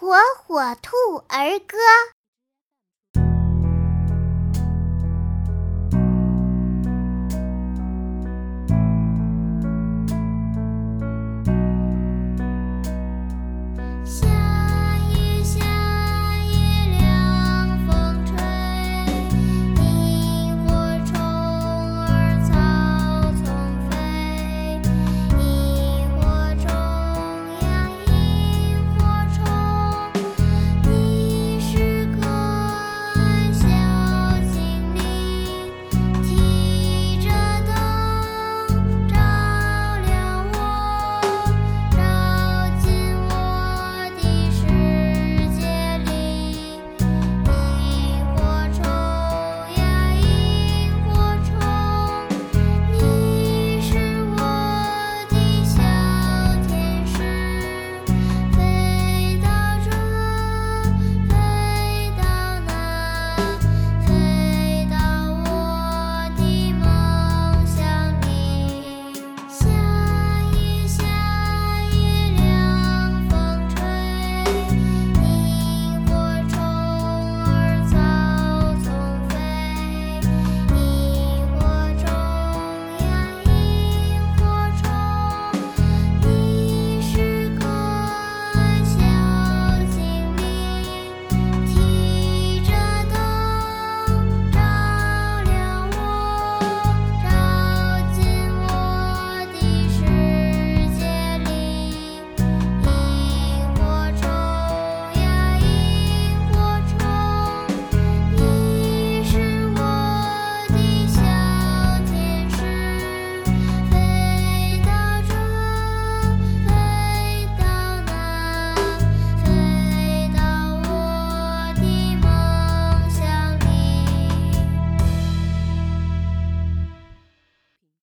火火兔儿歌。